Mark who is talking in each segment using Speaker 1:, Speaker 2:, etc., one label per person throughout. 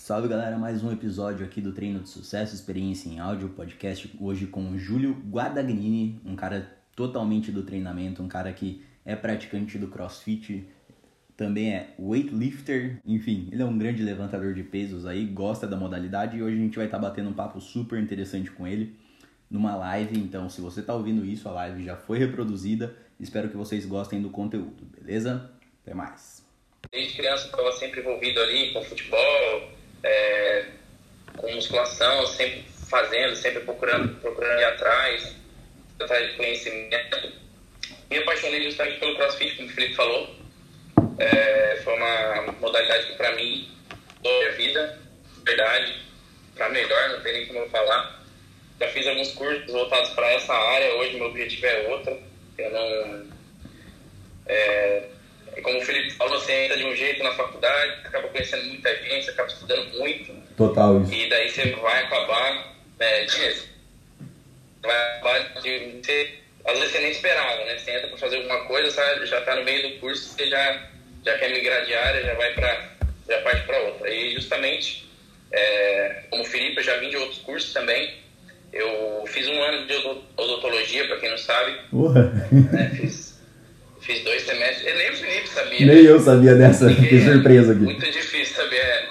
Speaker 1: Salve galera, mais um episódio aqui do Treino de Sucesso, Experiência em Áudio, podcast hoje com o Júlio Guadagnini, um cara totalmente do treinamento, um cara que é praticante do CrossFit, também é weightlifter, enfim, ele é um grande levantador de pesos aí, gosta da modalidade e hoje a gente vai estar tá batendo um papo super interessante com ele numa live, então se você está ouvindo isso, a live já foi reproduzida, espero que vocês gostem do conteúdo, beleza? Até mais!
Speaker 2: Desde criança estava sempre envolvido ali com futebol, é, com musculação, sempre fazendo, sempre procurando, procurando ir atrás, atrás de conhecimento. Me apaixonei justamente pelo CrossFit, como o Felipe falou. É, foi uma modalidade que para mim mudou a vida, verdade, para melhor, não tem nem como eu falar. Já fiz alguns cursos voltados para essa área, hoje meu objetivo é outro. Eu não. É, e como o Felipe falou, você entra de um jeito na faculdade, acaba conhecendo muita gente, acaba estudando muito.
Speaker 1: Total isso.
Speaker 2: E daí você vai acabar, né, de, vai acabar de ter, às vezes você nem esperava, né? Você entra para fazer alguma coisa, sabe, já está no meio do curso, você já, já quer migrar de área, já vai para, já parte para outra. E justamente, é, como o Felipe, eu já vim de outros cursos também. Eu fiz um ano de odontologia, para quem não sabe. Né, fiz Fiz dois semestres. Nem o Felipe sabia.
Speaker 1: Nem eu sabia dessa. Fiquei surpresa aqui.
Speaker 2: Muito difícil saber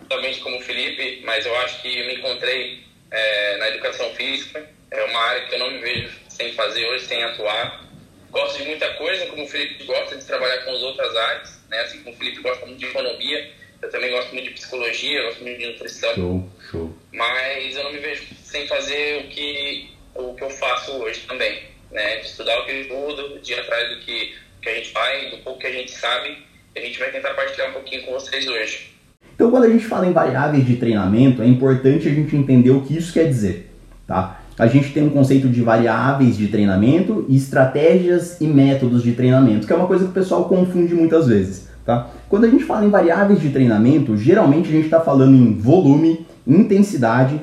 Speaker 2: exatamente como o Felipe, mas eu acho que me encontrei é, na educação física. É uma área que eu não me vejo sem fazer hoje, sem atuar. Gosto de muita coisa, como o Felipe gosta de trabalhar com as outras áreas, né? Assim como o Felipe gosta muito de economia, eu também gosto muito de psicologia, gosto muito de nutrição.
Speaker 1: Show, show.
Speaker 2: Mas eu não me vejo sem fazer o que, o que eu faço hoje também né? Estudar o que estudo, de ir atrás do que, que a gente faz, do pouco que a gente sabe. A gente vai tentar partilhar um pouquinho com vocês hoje.
Speaker 1: Então, quando a gente fala em variáveis de treinamento, é importante a gente entender o que isso quer dizer, tá? A gente tem um conceito de variáveis de treinamento e estratégias e métodos de treinamento, que é uma coisa que o pessoal confunde muitas vezes, tá? Quando a gente fala em variáveis de treinamento, geralmente a gente está falando em volume, intensidade,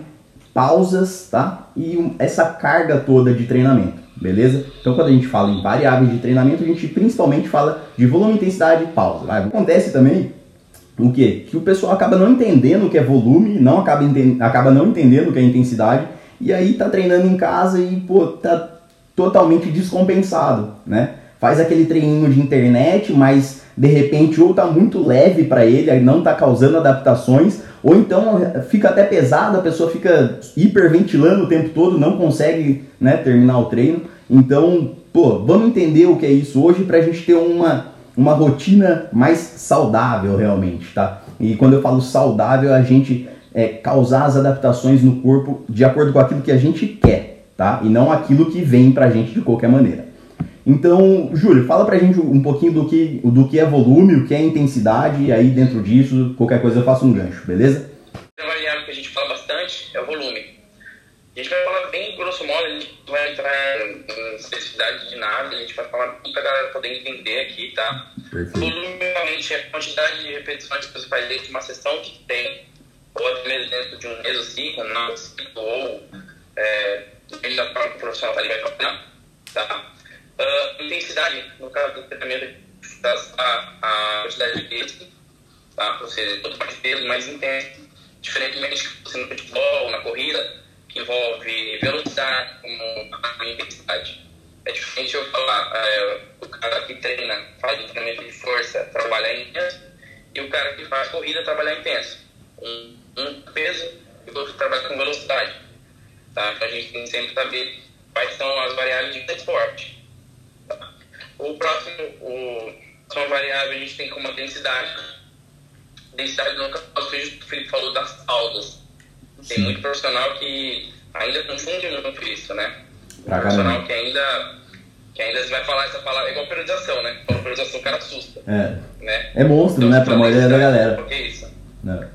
Speaker 1: pausas, tá? E essa carga toda de treinamento beleza? Então quando a gente fala em variáveis de treinamento, a gente principalmente fala de volume, intensidade e pausa. Vai. Acontece também o que? Que o pessoal acaba não entendendo o que é volume, não acaba, acaba não entendendo o que é intensidade, e aí tá treinando em casa e pô, tá totalmente descompensado, né? Faz aquele treininho de internet, mas de repente ou tá muito leve para ele, não tá causando adaptações, ou então fica até pesado, a pessoa fica hiperventilando o tempo todo, não consegue né, terminar o treino. Então, pô, vamos entender o que é isso hoje para a gente ter uma, uma rotina mais saudável realmente, tá? E quando eu falo saudável, a gente é, causar as adaptações no corpo de acordo com aquilo que a gente quer, tá? E não aquilo que vem pra gente de qualquer maneira. Então, Júlio, fala pra gente um pouquinho do que, do que é volume, o que é intensidade, e aí dentro disso, qualquer coisa eu faço um gancho, beleza?
Speaker 2: A variável que a gente fala bastante é o volume. A gente vai falar bem grosso modo, a gente vai entrar em especificidade de nada, a gente vai falar para a galera poder entender aqui, tá?
Speaker 1: Perfeito.
Speaker 2: Volume realmente é a quantidade de repetições que você faz dentro de uma sessão que tem, ou até mesmo dentro de um mesociclo, ciclo, ou é, depende da forma que o profissional vai trabalhar, tá? Uh, intensidade, no caso do treinamento, a, a quantidade de peso, tá? Ou seja, quanto mais peso, mais intenso. Diferentemente você no futebol, na corrida, que envolve velocidade como intensidade. É diferente eu falar, é, o cara que treina, faz treinamento de força, trabalhar intenso, e o cara que faz corrida, trabalhar intenso. Um, um peso e o outro trabalha com velocidade. Tá? Então a gente tem que sempre saber quais são as variáveis de transporte. O próximo, o, próxima variável a gente tem como densidade. Densidade no caso, o Felipe falou das pausas. Tem muito profissional que ainda confunde muito isso, né?
Speaker 1: Pra
Speaker 2: profissional que ainda, que ainda vai falar essa palavra, é igual periodização, né? Falando periodização, o cara assusta.
Speaker 1: É.
Speaker 2: Né?
Speaker 1: É monstro, então, né? Pra maioria da galera.
Speaker 2: Por que isso?
Speaker 1: Não.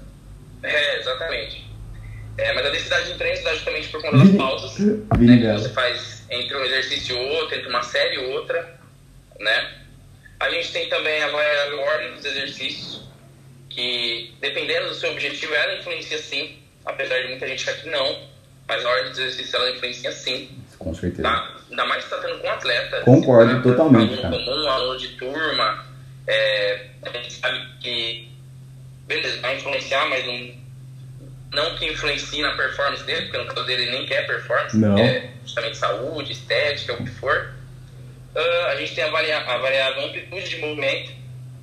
Speaker 2: É, exatamente. É, mas a densidade de treino dá justamente por conta das pausas né, que você faz entre um exercício e outro, entre uma série e outra né? A gente tem também a ordem dos exercícios, que dependendo do seu objetivo, ela influencia sim, apesar de muita gente achar que não, mas a ordem dos exercícios ela influencia sim.
Speaker 1: Com certeza.
Speaker 2: Tá? Ainda mais se está tendo com atleta.
Speaker 1: Concordo
Speaker 2: tá,
Speaker 1: totalmente.
Speaker 2: Aluno comum, aluno de turma, é, a gente sabe que beleza, vai influenciar, mas não, não que influencie na performance dele, porque no caso dele nem quer performance,
Speaker 1: não.
Speaker 2: é justamente saúde, estética, o que for. Uh, a gente tem a, varia a variável amplitude de movimento,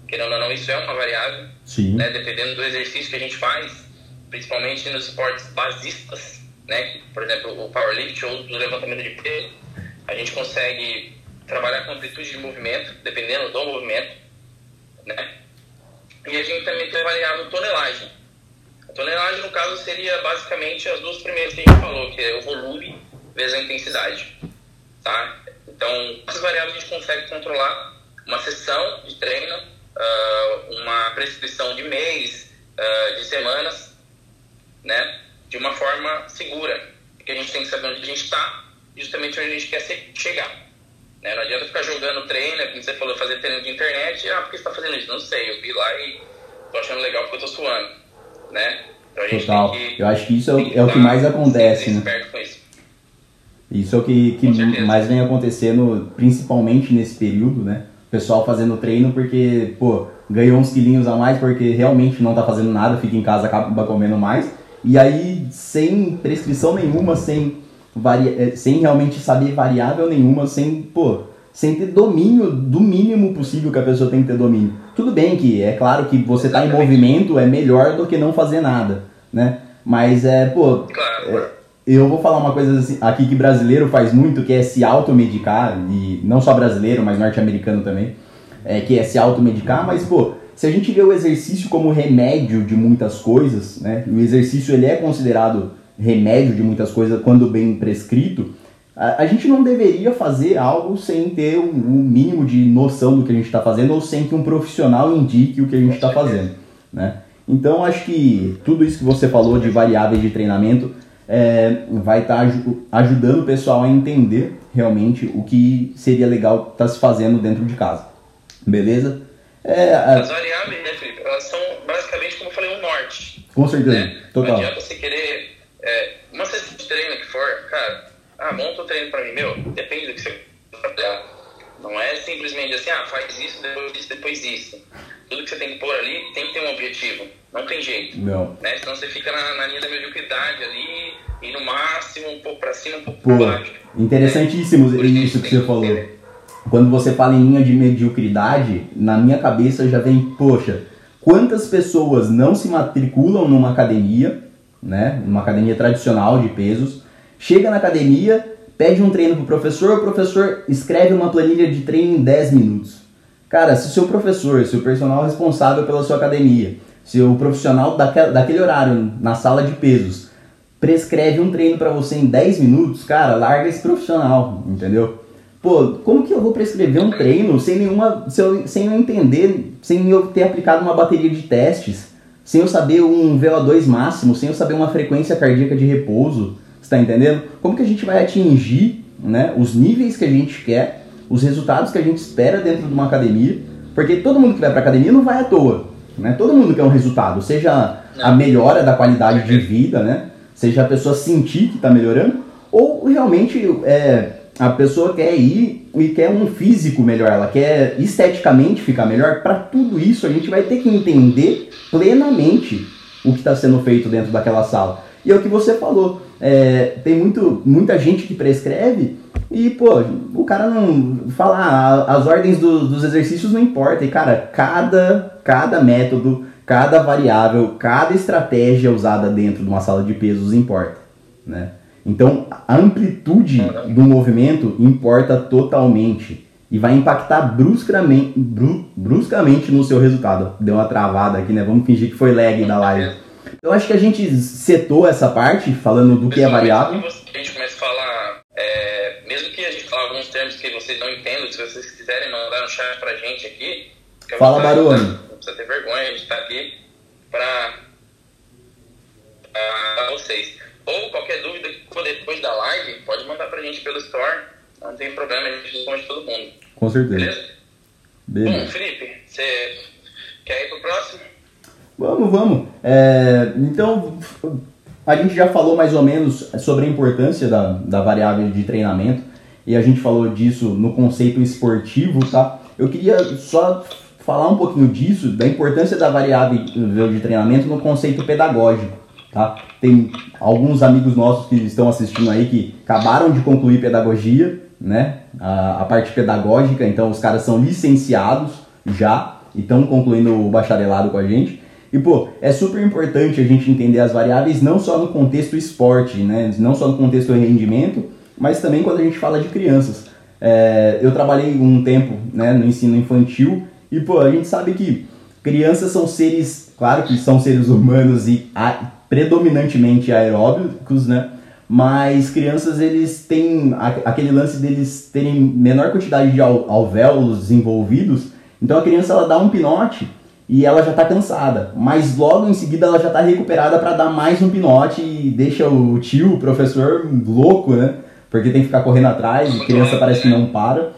Speaker 2: querendo ou não, isso é uma variável, né, dependendo do exercício que a gente faz, principalmente nos esportes basistas, né, por exemplo, o powerlift ou do levantamento de peso, a gente consegue trabalhar com amplitude de movimento, dependendo do movimento, né? E a gente também tem a variável tonelagem. A tonelagem, no caso, seria basicamente as duas primeiras que a gente falou, que é o volume vezes a intensidade, tá? Então, essas variáveis a gente consegue controlar uma sessão de treino, uh, uma prescrição de mês, uh, de semanas, né? De uma forma segura, porque a gente tem que saber onde a gente está, justamente onde a gente quer chegar. Né? Não adianta ficar jogando treino, como você falou, fazer treino de internet, ah, por que você está fazendo isso? Não sei, eu vi lá e tô achando legal porque eu tô suando, né?
Speaker 1: Então Total. Que, eu acho que isso é, o, é o que mais acontece, né? Isso. é o que, que mais vem acontecendo, principalmente nesse período, né? O pessoal fazendo treino porque, pô, ganhou uns quilinhos a mais porque realmente não tá fazendo nada, fica em casa, acaba comendo mais. E aí, sem prescrição nenhuma, sem varia, é, sem realmente saber variável nenhuma, sem, pô, sem ter domínio do mínimo possível que a pessoa tem que ter domínio. Tudo bem que é claro que você tá em movimento é melhor do que não fazer nada, né? Mas é, pô, é, eu vou falar uma coisa assim, aqui que brasileiro faz muito, que é se automedicar, e não só brasileiro, mas norte-americano também, é, que é se automedicar, mas, pô, se a gente vê o exercício como remédio de muitas coisas, né? O exercício ele é considerado remédio de muitas coisas quando bem prescrito, a, a gente não deveria fazer algo sem ter um, um mínimo de noção do que a gente está fazendo ou sem que um profissional indique o que a gente está fazendo, né? Então acho que tudo isso que você falou de variáveis de treinamento é, vai estar tá ajudando o pessoal a entender realmente o que seria legal estar tá se fazendo dentro de casa. Beleza?
Speaker 2: É, As variáveis, né, Felipe? Elas são basicamente, como eu falei, um norte.
Speaker 1: Com certeza. Né?
Speaker 2: Total. Não adianta você querer é, uma sessão de treino que for, cara, ah, monta o treino pra mim, meu, depende do que você trabalhar. Não é simplesmente assim, ah, faz isso, depois isso, depois isso. Tudo que você tem que pôr ali tem que ter um objetivo. Não tem jeito.
Speaker 1: Não.
Speaker 2: Né? Senão você fica na, na linha da mediocridade ali, e no máximo um pouco pra cima, um pouco Pô, pra baixo.
Speaker 1: Interessantíssimo né? isso que você falou. Quando você fala em linha de mediocridade, na minha cabeça já vem, poxa, quantas pessoas não se matriculam numa academia né, numa academia tradicional de pesos, chega na academia, pede um treino pro professor, o professor escreve uma planilha de treino em 10 minutos. Cara, se o seu professor, se o personal responsável pela sua academia, se o profissional daquele, daquele horário na sala de pesos prescreve um treino para você em 10 minutos, cara, larga esse profissional, entendeu? Pô, como que eu vou prescrever um treino sem nenhuma. sem eu, sem eu entender, sem eu ter aplicado uma bateria de testes? sem eu saber um VO2 máximo, sem eu saber uma frequência cardíaca de repouso, está entendendo? Como que a gente vai atingir né, os níveis que a gente quer, os resultados que a gente espera dentro de uma academia? Porque todo mundo que vai para academia não vai à toa, né? Todo mundo quer um resultado, seja a melhora da qualidade de vida, né? Seja a pessoa sentir que está melhorando, ou realmente é, a pessoa quer ir e quer um físico melhor, ela quer esteticamente ficar melhor. Para tudo isso, a gente vai ter que entender plenamente o que está sendo feito dentro daquela sala. E é o que você falou. É, tem muito, muita gente que prescreve e, pô, o cara não fala, ah, as ordens do, dos exercícios não importam. E, cara, cada, cada método, cada variável, cada estratégia usada dentro de uma sala de pesos importa, né? Então, a amplitude do movimento importa totalmente e vai impactar bruscamente, bru, bruscamente no seu resultado. Deu uma travada aqui, né? Vamos fingir que foi lag da live. Eu acho que a gente setou essa parte falando do que é variável.
Speaker 2: A gente começa a falar, é, mesmo que a gente fale alguns vocês não entendam, se vocês quiserem mandar no chat pra gente aqui.
Speaker 1: Fala, Barone.
Speaker 2: Não precisa ter vergonha, a gente tá aqui pra, pra vocês. Ou qualquer dúvida que for depois da live, pode mandar pra gente pelo Store. Não tem problema, a gente responde todo mundo.
Speaker 1: Com certeza.
Speaker 2: Beleza? Beleza. Bom, Felipe, você quer ir pro próximo?
Speaker 1: Vamos, vamos. É, então, a gente já falou mais ou menos sobre a importância da, da variável de treinamento e a gente falou disso no conceito esportivo, tá? Eu queria só falar um pouquinho disso, da importância da variável de treinamento no conceito pedagógico. Tá? Tem alguns amigos nossos que estão assistindo aí que acabaram de concluir pedagogia, né? A, a parte pedagógica, então os caras são licenciados já e estão concluindo o bacharelado com a gente. E pô, é super importante a gente entender as variáveis não só no contexto esporte, né? Não só no contexto rendimento, mas também quando a gente fala de crianças. É, eu trabalhei um tempo né, no ensino infantil e pô, a gente sabe que crianças são seres, claro que são seres humanos e a, predominantemente aeróbicos, né? Mas crianças eles têm aquele lance deles terem menor quantidade de alvéolos desenvolvidos, então a criança ela dá um pinote e ela já está cansada, mas logo em seguida ela já está recuperada para dar mais um pinote e deixa o tio, o professor louco, né? Porque tem que ficar correndo atrás, a criança parece que não para.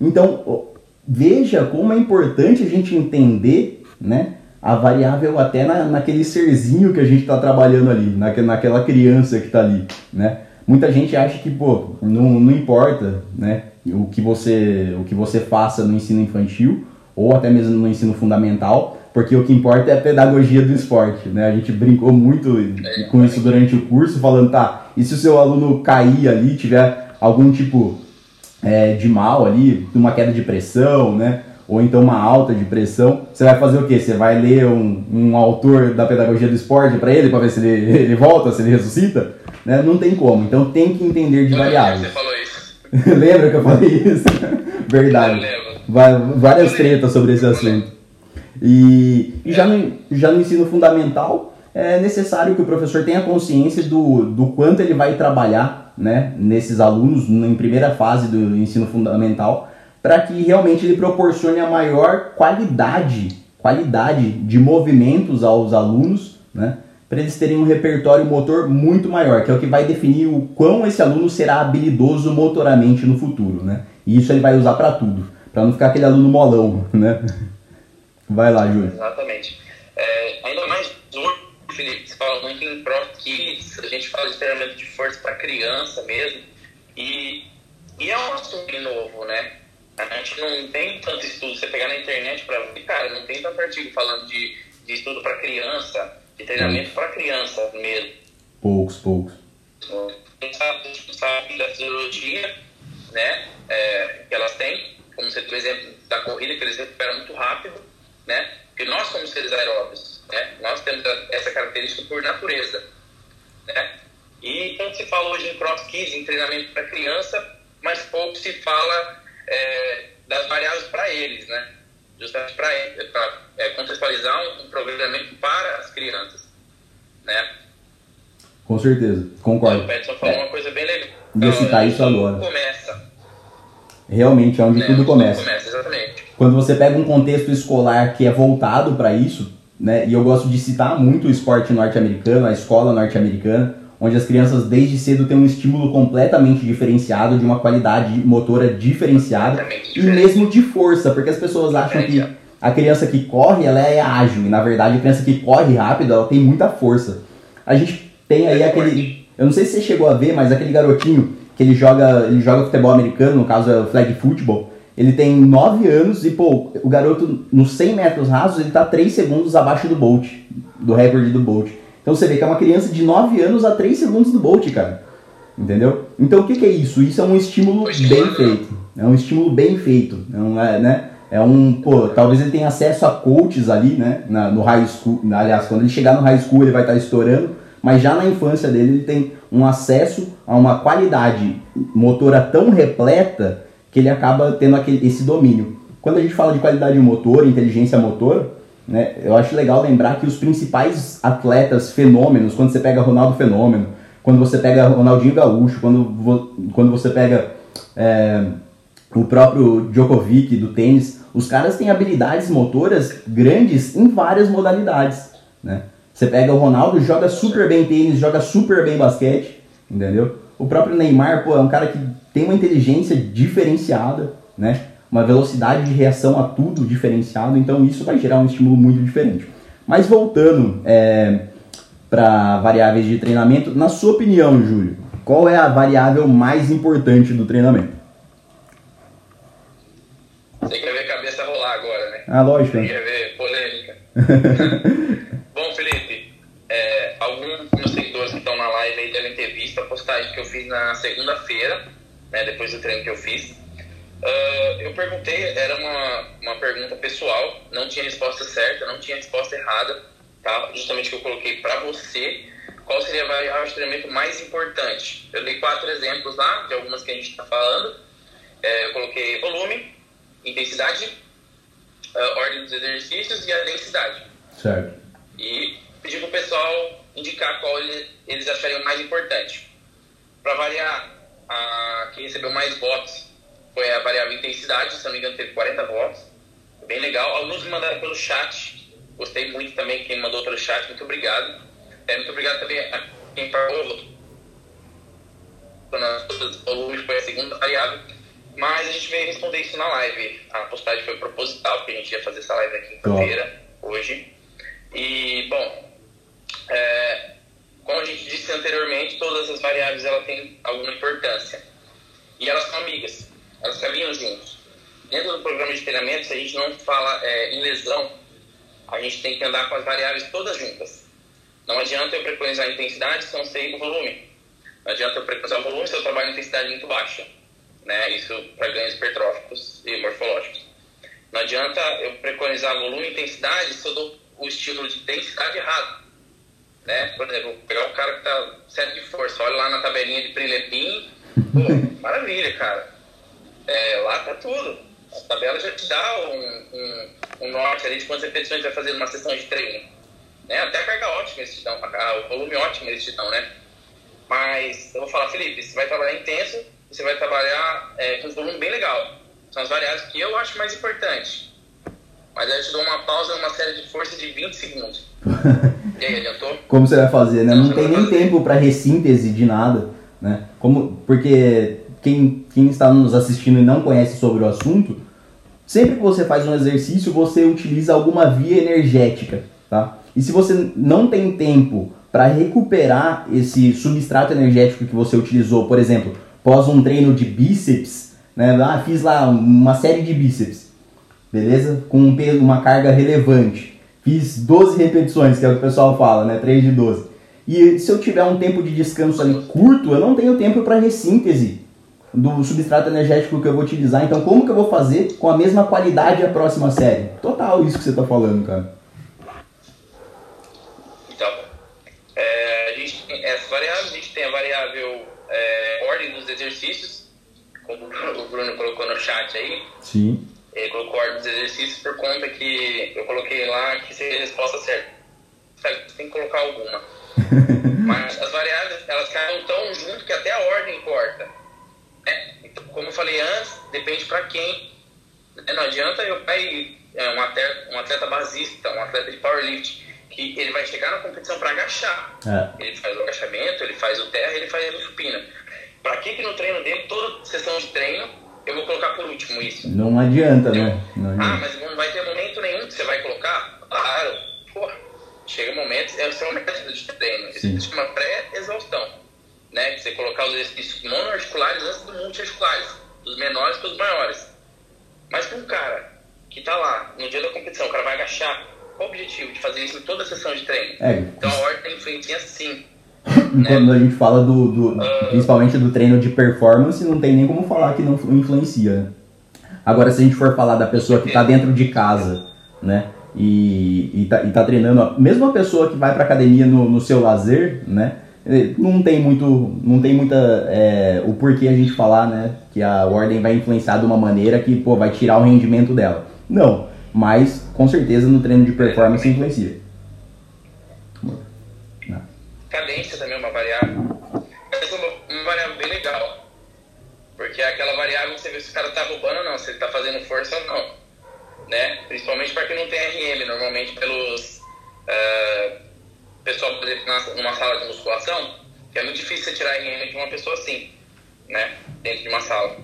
Speaker 1: Então, veja como é importante a gente entender, né? A variável até na, naquele serzinho que a gente está trabalhando ali, naquela, naquela criança que está ali, né? Muita gente acha que, pô, não, não importa, né? O que, você, o que você faça no ensino infantil, ou até mesmo no ensino fundamental, porque o que importa é a pedagogia do esporte, né? A gente brincou muito é, com isso durante o curso, falando, tá, e se o seu aluno cair ali, tiver algum tipo é, de mal ali, uma queda de pressão, né? Ou então uma alta de pressão, você vai fazer o quê? Você vai ler um, um autor da pedagogia do esporte para ele, para ver se ele, ele volta, se ele ressuscita? Né? Não tem como, então tem que entender de variáveis. Você falou isso. Lembra que eu falei isso? Verdade. Várias tretas sobre esse assunto. E, e já, no, já no ensino fundamental, é necessário que o professor tenha consciência do, do quanto ele vai trabalhar né, nesses alunos em primeira fase do ensino fundamental, para que realmente ele proporcione a maior qualidade, qualidade de movimentos aos alunos, né, para eles terem um repertório motor muito maior, que é o que vai definir o quão esse aluno será habilidoso motoramente no futuro. Né? E isso ele vai usar para tudo para não ficar aquele aluno molão, né? Vai lá, Júlio.
Speaker 2: Exatamente. É, ainda mais hoje, Felipe, você fala muito em Pro Kids, a gente fala de treinamento de força para criança mesmo, e, e é um assunto novo, né? A gente não tem tanto estudo, você pegar na internet para ver, cara, não tem tanto artigo falando de, de estudo para criança, de treinamento para criança mesmo.
Speaker 1: Poucos, poucos.
Speaker 2: A gente sabe, sabe da fisiologia, né, é, que elas têm, como você o exemplo da corrida, que eles recuperam muito rápido, né? Porque nós somos seres aeróbios, né? Nós temos essa característica por natureza, né? E quando se fala hoje em cross kids, em treinamento para criança, mas pouco se fala é, das variáveis para eles, né? Justamente para é, contextualizar um, um programamento para as crianças, né?
Speaker 1: Com certeza, concordo.
Speaker 2: O Peterson falou é. uma coisa bem legal.
Speaker 1: Vou citar isso agora.
Speaker 2: Começa
Speaker 1: Realmente é onde é, tudo começa.
Speaker 2: começa exatamente.
Speaker 1: Quando você pega um contexto escolar que é voltado para isso, né? E eu gosto de citar muito o esporte norte-americano, a escola norte-americana, onde as crianças desde cedo têm um estímulo completamente diferenciado, de uma qualidade motora diferenciada e mesmo de força, porque as pessoas acham que a criança que corre ela é ágil e na verdade a criança que corre rápido ela tem muita força. A gente tem aí aquele, eu não sei se você chegou a ver, mas aquele garotinho que ele joga, ele joga futebol americano, no caso é o flag football. Ele tem 9 anos e, pô, o garoto nos 100 metros rasos, ele tá 3 segundos abaixo do Bolt, do recorde do Bolt. Então você vê que é uma criança de 9 anos a 3 segundos do Bolt, cara. Entendeu? Então o que, que é isso? Isso é um estímulo bem feito. É um estímulo bem feito. É um, é, né? É um, pô, talvez ele tenha acesso a coaches ali, né? Na, no high school. Aliás, quando ele chegar no high school, ele vai estar tá estourando mas já na infância dele ele tem um acesso a uma qualidade motora tão repleta que ele acaba tendo aquele, esse domínio. Quando a gente fala de qualidade motor, inteligência motor, né, eu acho legal lembrar que os principais atletas fenômenos, quando você pega Ronaldo Fenômeno, quando você pega Ronaldinho Gaúcho, quando, quando você pega é, o próprio Djokovic do tênis, os caras têm habilidades motoras grandes em várias modalidades. Né? Você pega o Ronaldo, joga super bem tênis, joga super bem basquete, entendeu? O próprio Neymar, pô, é um cara que tem uma inteligência diferenciada, né? Uma velocidade de reação a tudo diferenciado, então isso vai gerar um estímulo muito diferente. Mas voltando é, para variáveis de treinamento, na sua opinião, Júlio, qual é a variável mais importante do treinamento?
Speaker 2: Você quer ver a cabeça rolar agora, né?
Speaker 1: Ah, lógico.
Speaker 2: Queria ver polêmica. Bom, Felipe, é, meus seguidores que estão na live aí devem ter visto a postagem que eu fiz na segunda-feira, né, depois do treino que eu fiz. Uh, eu perguntei, era uma, uma pergunta pessoal, não tinha resposta certa, não tinha resposta errada, tá? Justamente que eu coloquei para você, qual seria a variável de treinamento mais importante? Eu dei quatro exemplos lá, de algumas que a gente está falando. É, eu coloquei volume, intensidade, uh, ordem dos exercícios e a densidade.
Speaker 1: Certo.
Speaker 2: E pedi para o pessoal indicar qual eles achariam mais importante. Para variar, a, quem recebeu mais votos foi a variável intensidade, se não me engano teve 40 votos. Bem legal. Alguns me mandaram pelo chat. Gostei muito também quem mandou pelo chat. Muito obrigado. É, muito obrigado também a quem parou. O volume foi a segunda variável. Mas a gente veio responder isso na live. A postagem foi proposital, porque a gente ia fazer essa live na quinta-feira, hoje. E, bom, é, como a gente disse anteriormente, todas as variáveis ela têm alguma importância. E elas são amigas, elas caminham juntos. Dentro do programa de treinamento, se a gente não fala é, em lesão, a gente tem que andar com as variáveis todas juntas. Não adianta eu preconizar a intensidade se eu não sei o volume. Não adianta eu preconizar o volume se eu trabalho em intensidade muito baixa né? Isso para ganhos hipertróficos e morfológicos. Não adianta eu preconizar volume e intensidade se eu dou o estímulo de densidade errado. Né? Por exemplo, pegar um cara que está certo de força, olha lá na tabelinha de Prilepin, pô, maravilha, cara. É, lá tá tudo. A tabela já te dá um, um, um norte ali de quantas repetições vai fazer numa sessão de treino. Né? Até a carga ótima eles te dão, o volume ótimo eles te dão, né? Mas eu vou falar, Felipe, você vai trabalhar intenso, você vai trabalhar é, com um volume bem legal. São as variáveis que eu acho mais importantes. Mas aí eu te dou uma pausa numa série de força de 20 segundos. e aí, adiantou?
Speaker 1: Como você vai fazer, né? Não, tem nem tempo para ressíntese de nada, né? Como, porque quem, quem está nos assistindo e não conhece sobre o assunto, sempre que você faz um exercício, você utiliza alguma via energética, tá? E se você não tem tempo para recuperar esse substrato energético que você utilizou, por exemplo, pós um treino de bíceps, né? Ah, fiz lá uma série de bíceps, beleza? Com um peso, uma carga relevante. Fiz 12 repetições, que é o que o pessoal fala, né? 3 de 12. E se eu tiver um tempo de descanso ali curto, eu não tenho tempo para ressíntese do substrato energético que eu vou utilizar. Então, como que eu vou fazer com a mesma qualidade a próxima série? Total isso que você está falando, cara.
Speaker 2: Então, é, a gente tem essa variável, a gente tem a variável é, ordem dos exercícios, como o Bruno colocou no chat aí.
Speaker 1: Sim.
Speaker 2: Ele colocou ordem dos exercícios por conta que eu coloquei lá que seria a resposta certa. Tem que colocar alguma. Mas as variáveis, elas caem tão junto que até a ordem importa. Né? Então, como eu falei antes, depende para quem. Não adianta eu pegar é, um atleta, um atleta basista, um atleta de powerlifting, que ele vai chegar na competição para agachar. É. Ele faz o agachamento, ele faz o terra, ele faz o supina. Para que que no treino dele, toda sessão de treino, eu vou colocar por último isso?
Speaker 1: Não adianta, né? Não
Speaker 2: adianta. Ah, mas não vai ter momento nenhum que você vai colocar? Claro. Porra, chega um momento, é o seu método de treino. Isso se chama pré-exaustão. Né? Você colocar os exercícios monoarticulares antes do multiarticulares. Dos menores para os maiores. Mas para um cara que está lá, no dia da competição, o cara vai agachar, qual o objetivo de fazer isso em toda a sessão de treino? É. Então a ordem influencia sim.
Speaker 1: Né? Quando a gente fala do, do uh... principalmente do treino de performance, não tem nem como falar que não influencia. Né? Agora, se a gente for falar da pessoa que está dentro de casa, né? E, e, tá, e tá treinando, mesmo a pessoa que vai para academia no, no seu lazer, né? Eh, não tem muito, não tem muita é, o porquê a gente falar, né? Que a ordem vai influenciar de uma maneira que pô, vai tirar o rendimento dela. Não, mas com certeza no treino de performance influencia.
Speaker 2: Cadência também é uma variável. Cadência é uma variável bem legal. Porque é aquela variável que você vê se o cara tá roubando ou não, se ele tá fazendo força ou não. Né? Principalmente para quem não tem RM, normalmente pelos. Uh, pessoal, por exemplo, numa sala de musculação, é muito difícil você tirar RM de uma pessoa assim, né? Dentro de uma sala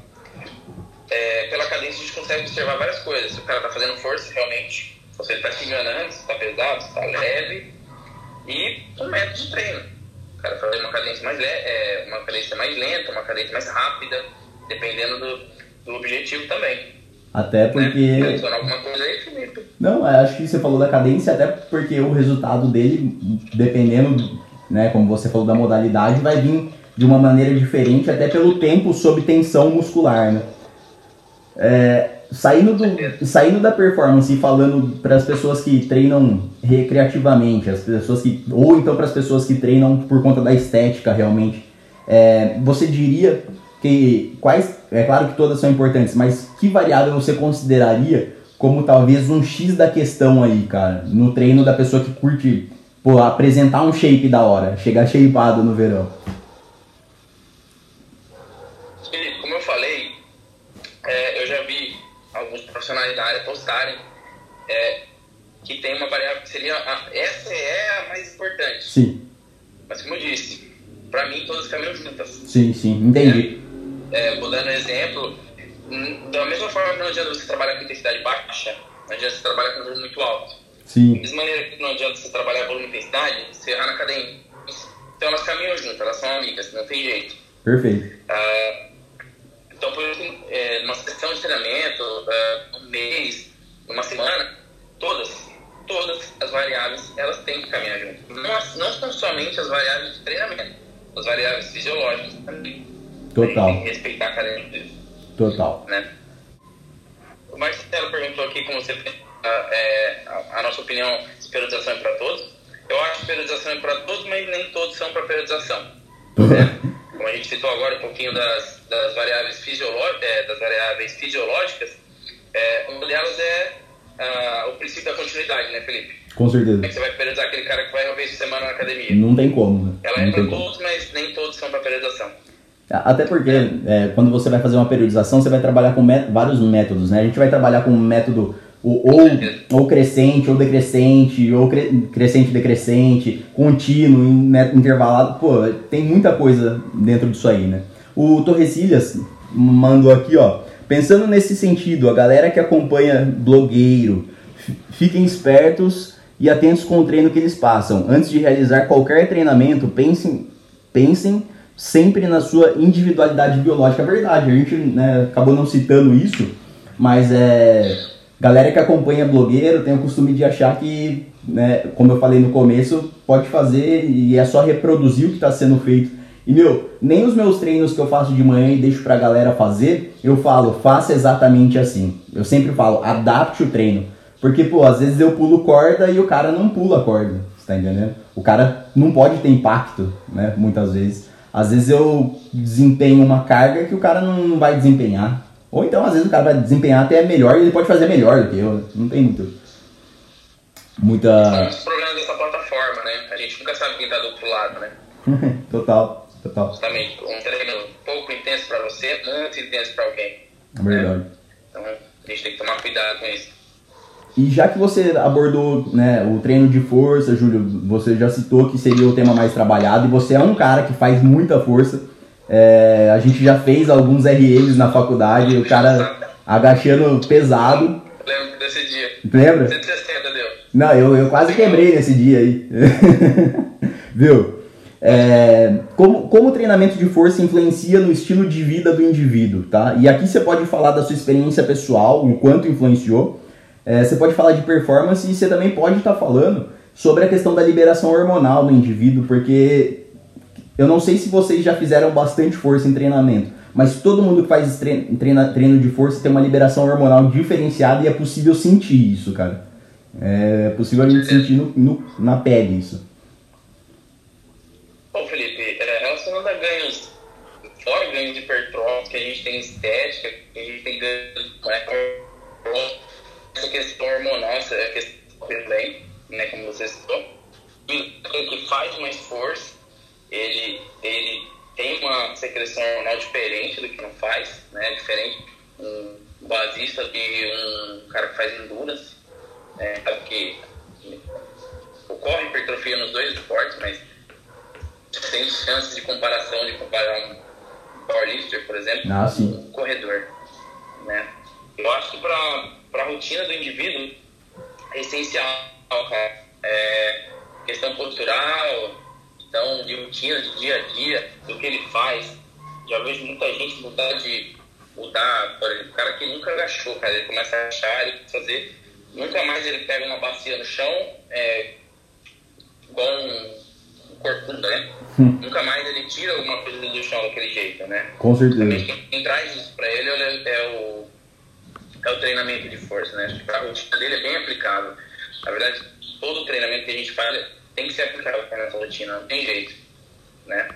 Speaker 2: é, pela cadência a gente consegue observar várias coisas. Se o cara está fazendo força realmente, se ele está se enganando, se está pesado, se está leve, e um método de treino. O cara fazer uma cadência mais, é, uma cadência mais lenta, uma cadência mais rápida, dependendo do, do objetivo também.
Speaker 1: Até porque.
Speaker 2: Né? aí, Felipe?
Speaker 1: Não, acho que você falou da cadência, até porque o resultado dele, dependendo, né, como você falou da modalidade, vai vir de uma maneira diferente, até pelo tempo sob tensão muscular, né? É, saindo, do, saindo da performance e falando para as pessoas que treinam recreativamente, as pessoas que ou então para as pessoas que treinam por conta da estética realmente, é, você diria que quais, é claro que todas são importantes, mas que variável você consideraria como talvez um X da questão aí, cara, no treino da pessoa que curte pô, apresentar um shape da hora, chegar shapeado no verão?
Speaker 2: Como eu falei, é, eu já vi alguns profissionais da área postarem é, que tem uma variável que seria a, essa é a mais importante.
Speaker 1: Sim.
Speaker 2: Mas como eu disse, para mim todas caminham juntas.
Speaker 1: Sim, sim, entendi
Speaker 2: é, vou dando um exemplo, hum, da mesma forma que não adianta você trabalhar com intensidade baixa, não adianta você trabalhar com volume muito alto.
Speaker 1: Sim.
Speaker 2: Da mesma maneira que não adianta você trabalhar volume e intensidade, você errar na cadência. Então elas caminham juntas, elas são amigas, não tem jeito.
Speaker 1: Perfeito.
Speaker 2: Ah, então, por exemplo, é, numa sessão de treinamento, é, um mês, uma semana, todas, todas as variáveis, elas têm que caminhar juntas. Não, não são somente as variáveis de treinamento, as variáveis fisiológicas também.
Speaker 1: Total.
Speaker 2: tem que respeitar a cadência disso.
Speaker 1: Total.
Speaker 2: Né? O Marcelo perguntou aqui como você é, a, a, nossa opinião se periodização é para todos. Eu acho que periodização é para todos, mas nem todos são para periodização. né? Como a gente citou agora um pouquinho das, das, variáveis, fisiológicas, é, das variáveis fisiológicas, é, uma delas é uh, o princípio da continuidade, né, Felipe?
Speaker 1: Com certeza.
Speaker 2: É que você vai periodizar aquele cara que vai uma vez por semana na academia.
Speaker 1: Não tem como, né?
Speaker 2: Ela é para todos, mas nem todos são para periodização.
Speaker 1: Até porque é, quando você vai fazer uma periodização, você vai trabalhar com met vários métodos, né? A gente vai trabalhar com um método ou, ou, ou crescente, ou decrescente, ou cre crescente, decrescente, contínuo, intervalado. Pô, tem muita coisa dentro disso aí, né? O Torrecilhas mandou aqui, ó. Pensando nesse sentido, a galera que acompanha blogueiro, fiquem espertos e atentos com o treino que eles passam. Antes de realizar qualquer treinamento, pensem, pensem sempre na sua individualidade biológica. É verdade, a gente né, acabou não citando isso, mas é galera que acompanha blogueiro tem o costume de achar que, né, como eu falei no começo, pode fazer e é só reproduzir o que está sendo feito. E meu, nem os meus treinos que eu faço de manhã e deixo pra galera fazer, eu falo, faça exatamente assim. Eu sempre falo, adapte o treino. Porque, pô, às vezes eu pulo corda e o cara não pula a corda, você tá entendendo? O cara não pode ter impacto, né, muitas vezes. Às vezes eu desempenho uma carga que o cara não vai desempenhar. Ou então, às vezes, o cara vai desempenhar até melhor e ele pode fazer melhor do que eu. Não tem muito. Muita.
Speaker 2: Os problemas dessa plataforma, né? A gente nunca sabe quem tá do outro lado, né?
Speaker 1: total, total.
Speaker 2: Justamente. Um treino pouco intenso pra você, muito intenso pra alguém.
Speaker 1: É verdade.
Speaker 2: Né? Então, a gente tem que tomar cuidado com isso.
Speaker 1: E já que você abordou né, o treino de força, Júlio, você já citou que seria o tema mais trabalhado e você é um cara que faz muita força. É, a gente já fez alguns RLs na faculdade, o cara agachando pesado.
Speaker 2: Lembro desse dia.
Speaker 1: Lembra?
Speaker 2: 160 deu.
Speaker 1: Não, eu, eu quase quebrei nesse dia aí. Viu? É, como, como o treinamento de força influencia no estilo de vida do indivíduo, tá? E aqui você pode falar da sua experiência pessoal, o quanto influenciou, é, você pode falar de performance e você também pode estar tá falando sobre a questão da liberação hormonal no indivíduo, porque eu não sei se vocês já fizeram bastante força em treinamento, mas todo mundo que faz treino, treino, treino de força tem uma liberação hormonal diferenciada e é possível sentir isso, cara. É possível a gente sentir no, no, na pele isso.
Speaker 2: Bom, Felipe, é, relacionando a ganhos, ganhos de hipertrofia, que a gente tem estética, que a gente tem essa questão hormonal, essa questão também, né, como você citou, que faz mais força, ele, ele tem uma secreção hormonal diferente do que não faz, né, diferente um basista de um cara que faz endurance, né, sabe que ocorre hipertrofia nos dois esportes, mas tem chances de comparação de comparar um powerlifter, por exemplo,
Speaker 1: ah,
Speaker 2: um corredor, né. Eu acho que para a rotina do indivíduo é essencial, cara. É, questão cultural, então de rotina, de dia a dia, do que ele faz. Já vejo muita gente mudar de mudar, por exemplo, o cara que nunca agachou, cara, ele começa a agachar, ele fazer, nunca mais ele pega uma bacia no chão, é, igual um corcunda, né? Hum. Nunca mais ele tira alguma coisa do chão daquele jeito, né?
Speaker 1: Com certeza.
Speaker 2: Quem, quem traz isso pra ele é, é, o, é o treinamento de força, né? A rotina dele é bem aplicável. Na verdade, todo treinamento que a gente faz tem que ser aplicável para nossa rotina, não tem jeito, né?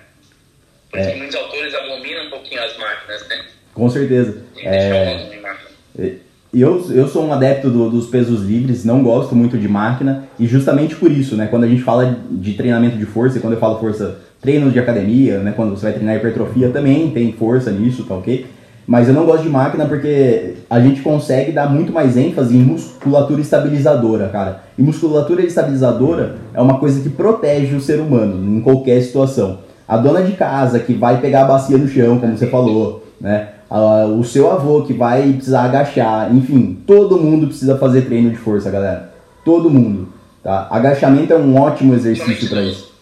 Speaker 2: Por isso é. que muitos autores abominam um pouquinho as máquinas, né?
Speaker 1: Com certeza. É... Eu, eu sou um adepto do, dos pesos livres, não gosto muito de máquina, e justamente por isso, né? Quando a gente fala de treinamento de força, e quando eu falo força, treinos de academia, né? Quando você vai treinar hipertrofia, também tem força nisso, tá ok? Mas eu não gosto de máquina porque a gente consegue dar muito mais ênfase em musculatura estabilizadora, cara. E musculatura estabilizadora é uma coisa que protege o ser humano em qualquer situação. A dona de casa que vai pegar a bacia no chão, como você falou, né? O seu avô que vai precisar agachar, enfim, todo mundo precisa fazer treino de força, galera. Todo mundo, tá? Agachamento é um ótimo exercício para isso.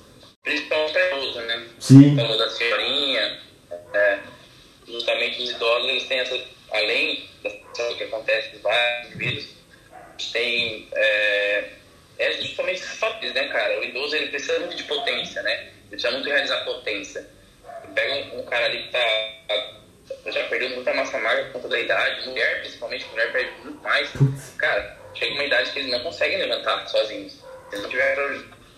Speaker 2: Principalmente idoso, né?
Speaker 1: Sim.
Speaker 2: Falou da senhorinha, é, justamente os idosos, eles têm essa, além do que acontece com vários indivíduos, tem é, é justamente esses fatores, né, cara? O idoso ele precisa muito de potência, né? Ele precisa muito realizar potência. Pega um, um cara ali que tá já perdeu muita massa magra por conta da idade. Mulher, principalmente, mulher perde muito mais. Cara, chega uma idade que eles não conseguem levantar sozinhos. Se não tiver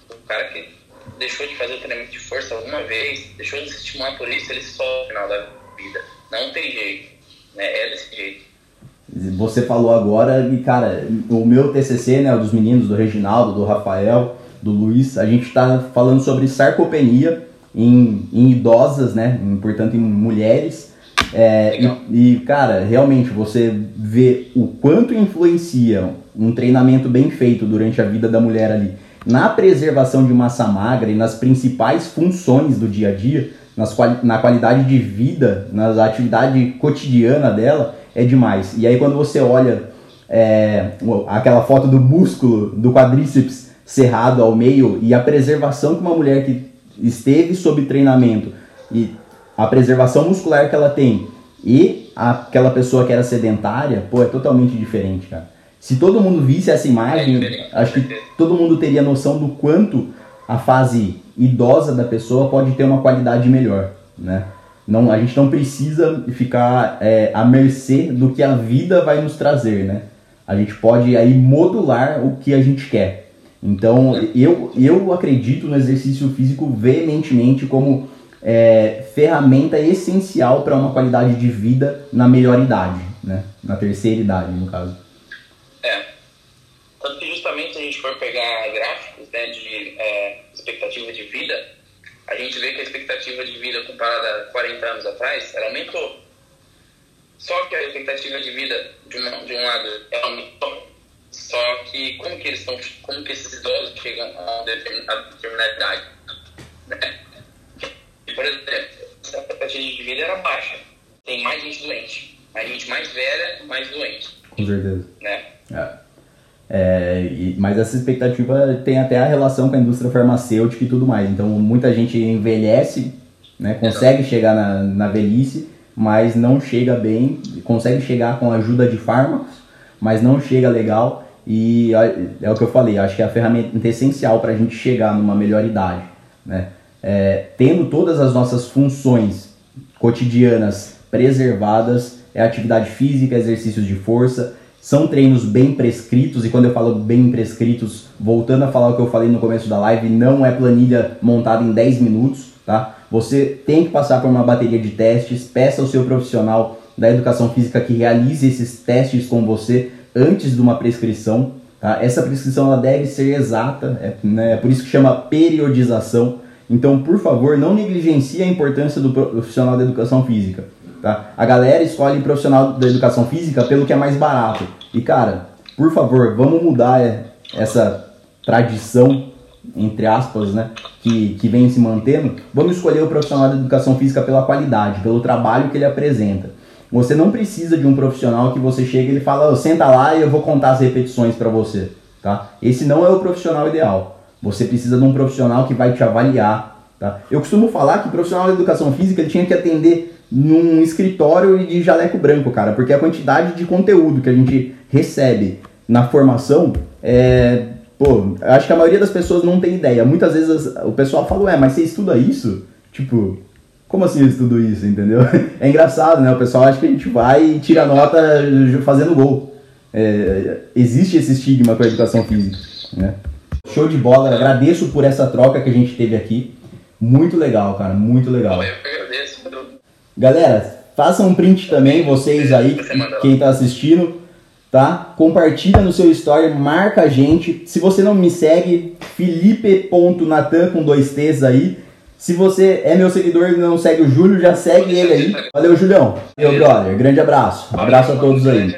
Speaker 2: o cara que deixou de fazer o treinamento de força alguma vez, deixou de se estimular por isso, ele só no final da vida. Não tem jeito. Né? É desse jeito.
Speaker 1: Você falou agora e, cara, o meu TCC, né, dos meninos, do Reginaldo, do Rafael, do Luiz, a gente está falando sobre sarcopenia em, em idosas, né, em, portanto em mulheres, é, e, e, cara, realmente você vê o quanto influencia um treinamento bem feito durante a vida da mulher ali na preservação de massa magra e nas principais funções do dia a dia, nas na qualidade de vida, na atividade cotidiana dela, é demais. E aí quando você olha é, aquela foto do músculo do quadríceps cerrado ao meio e a preservação que uma mulher que esteve sob treinamento e a preservação muscular que ela tem e aquela pessoa que era sedentária, pô, é totalmente diferente, cara. Se todo mundo visse essa imagem, é acho que todo mundo teria noção do quanto a fase idosa da pessoa pode ter uma qualidade melhor, né? Não, a gente não precisa ficar é, à mercê do que a vida vai nos trazer, né? A gente pode aí modular o que a gente quer. Então, eu, eu acredito no exercício físico veementemente como é, ferramenta essencial para uma qualidade de vida na melhor idade, né? na terceira idade, no caso.
Speaker 2: É. Tanto que justamente se a gente for pegar gráficos né, de é, expectativa de vida, a gente vê que a expectativa de vida comparada a 40 anos atrás, ela aumentou. Só que a expectativa de vida, de, uma, de um lado, ela aumentou. Só que como que eles estão, como que esses idosos chegam a uma determinada idade? Né? Por exemplo, a expectativa de vida era baixa. Tem mais gente doente. Mais gente mais velha, mais doente.
Speaker 1: Com certeza.
Speaker 2: Né?
Speaker 1: É. É, e, mas essa expectativa tem até a relação com a indústria farmacêutica e tudo mais. Então, muita gente envelhece, né, consegue chegar na, na velhice, mas não chega bem, consegue chegar com a ajuda de fármacos, mas não chega legal. E é o que eu falei, acho que é a ferramenta essencial para a gente chegar numa melhor idade. Né? É, tendo todas as nossas funções cotidianas preservadas, é atividade física, exercícios de força, são treinos bem prescritos, e quando eu falo bem prescritos, voltando a falar o que eu falei no começo da live, não é planilha montada em 10 minutos, tá? Você tem que passar por uma bateria de testes, peça ao seu profissional da educação física que realize esses testes com você antes de uma prescrição, tá? Essa prescrição ela deve ser exata, é, né? é por isso que chama periodização, então, por favor, não negligencie a importância do profissional da educação física. Tá? A galera escolhe profissional da educação física pelo que é mais barato. E cara, por favor, vamos mudar é, essa tradição, entre aspas, né, que, que vem se mantendo. Vamos escolher o profissional da educação física pela qualidade, pelo trabalho que ele apresenta. Você não precisa de um profissional que você chega e ele fala, oh, senta lá e eu vou contar as repetições para você. Tá? Esse não é o profissional ideal. Você precisa de um profissional que vai te avaliar. Tá? Eu costumo falar que o profissional de educação física ele tinha que atender num escritório de jaleco branco, cara, porque a quantidade de conteúdo que a gente recebe na formação é. Pô, acho que a maioria das pessoas não tem ideia. Muitas vezes o pessoal fala, ué, mas você estuda isso? Tipo, como assim eu estudo isso, entendeu? É engraçado, né? O pessoal acha que a gente vai e tira nota fazendo gol. É, existe esse estigma com a educação física, né? Show de bola, agradeço por essa troca que a gente teve aqui. Muito legal, cara, muito legal.
Speaker 2: Eu que agradeço.
Speaker 1: Galera, façam um print também, vocês aí, quem tá assistindo, tá? Compartilha no seu story, marca a gente. Se você não me segue, felipe.natan com dois T's aí. Se você é meu seguidor e não segue o Júlio, já segue ele aí. Valeu, Julião. Meu brother, grande abraço. Abraço a todos aí.